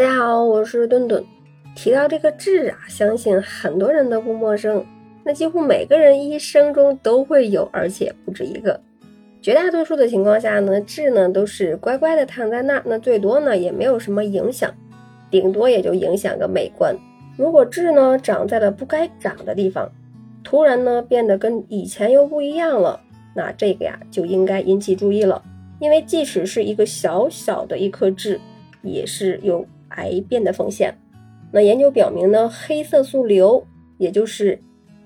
大家好，我是顿顿。提到这个痣啊，相信很多人都不陌生。那几乎每个人一生中都会有，而且不止一个。绝大多数的情况下呢，痣呢都是乖乖的躺在那儿，那最多呢也没有什么影响，顶多也就影响个美观。如果痣呢长在了不该长的地方，突然呢变得跟以前又不一样了，那这个呀就应该引起注意了。因为即使是一个小小的一颗痣，也是有癌变的风险。那研究表明呢，黑色素瘤也就是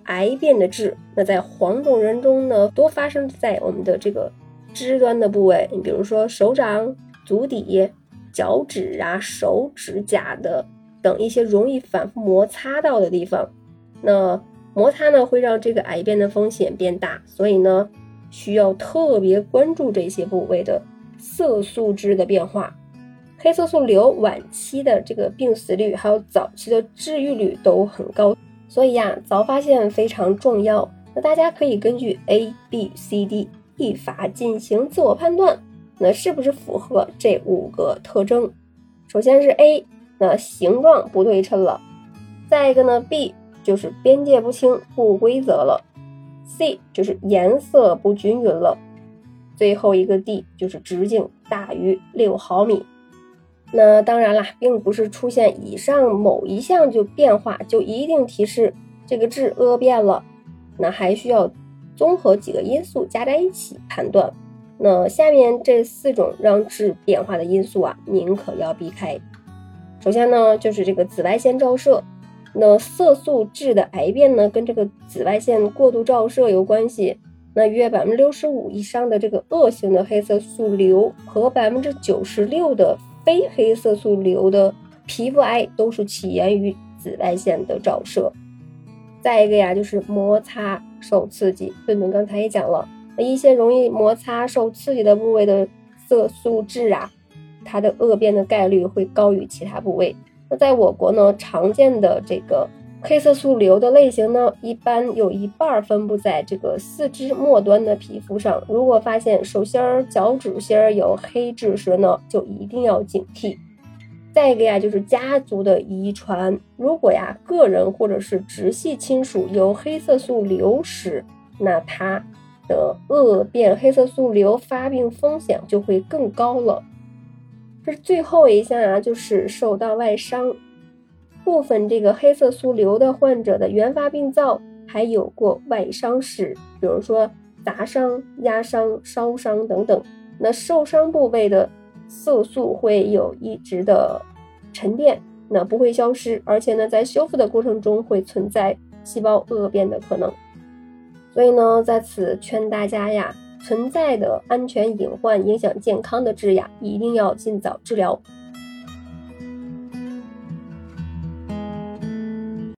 癌变的痣，那在黄种人中呢，多发生在我们的这个肢端的部位，你比如说手掌、足底、脚趾啊、手指甲的等一些容易反复摩擦到的地方。那摩擦呢，会让这个癌变的风险变大，所以呢。需要特别关注这些部位的色素痣的变化，黑色素瘤晚期的这个病死率还有早期的治愈率都很高，所以呀，早发现非常重要。那大家可以根据 A、B、C、D 一法进行自我判断，那是不是符合这五个特征？首先是 A，那形状不对称了；再一个呢，B 就是边界不清、不规则了。C 就是颜色不均匀了，最后一个 D 就是直径大于六毫米。那当然啦，并不是出现以上某一项就变化就一定提示这个痣恶变了，那还需要综合几个因素加在一起判断。那下面这四种让痣变化的因素啊，您可要避开。首先呢，就是这个紫外线照射。那色素痣的癌变呢，跟这个紫外线过度照射有关系。那约百分之六十五以上的这个恶性的黑色素瘤和百分之九十六的非黑色素瘤的皮肤癌都是起源于紫外线的照射。再一个呀，就是摩擦受刺激。顿顿刚才也讲了，那一些容易摩擦受刺激的部位的色素痣啊，它的恶变的概率会高于其他部位。那在我国呢，常见的这个黑色素瘤的类型呢，一般有一半分布在这个四肢末端的皮肤上。如果发现手心儿、脚趾心儿有黑痣时呢，就一定要警惕。再一个呀，就是家族的遗传，如果呀个人或者是直系亲属有黑色素瘤时，那他的恶变黑色素瘤发病风险就会更高了。这最后一项啊，就是受到外伤。部分这个黑色素瘤的患者的原发病灶还有过外伤史，比如说砸伤、压伤、烧伤等等。那受伤部位的色素会有一直的沉淀，那不会消失，而且呢，在修复的过程中会存在细胞恶变的可能。所以呢，在此劝大家呀。存在的安全隐患影响健康的痣呀，一定要尽早治疗。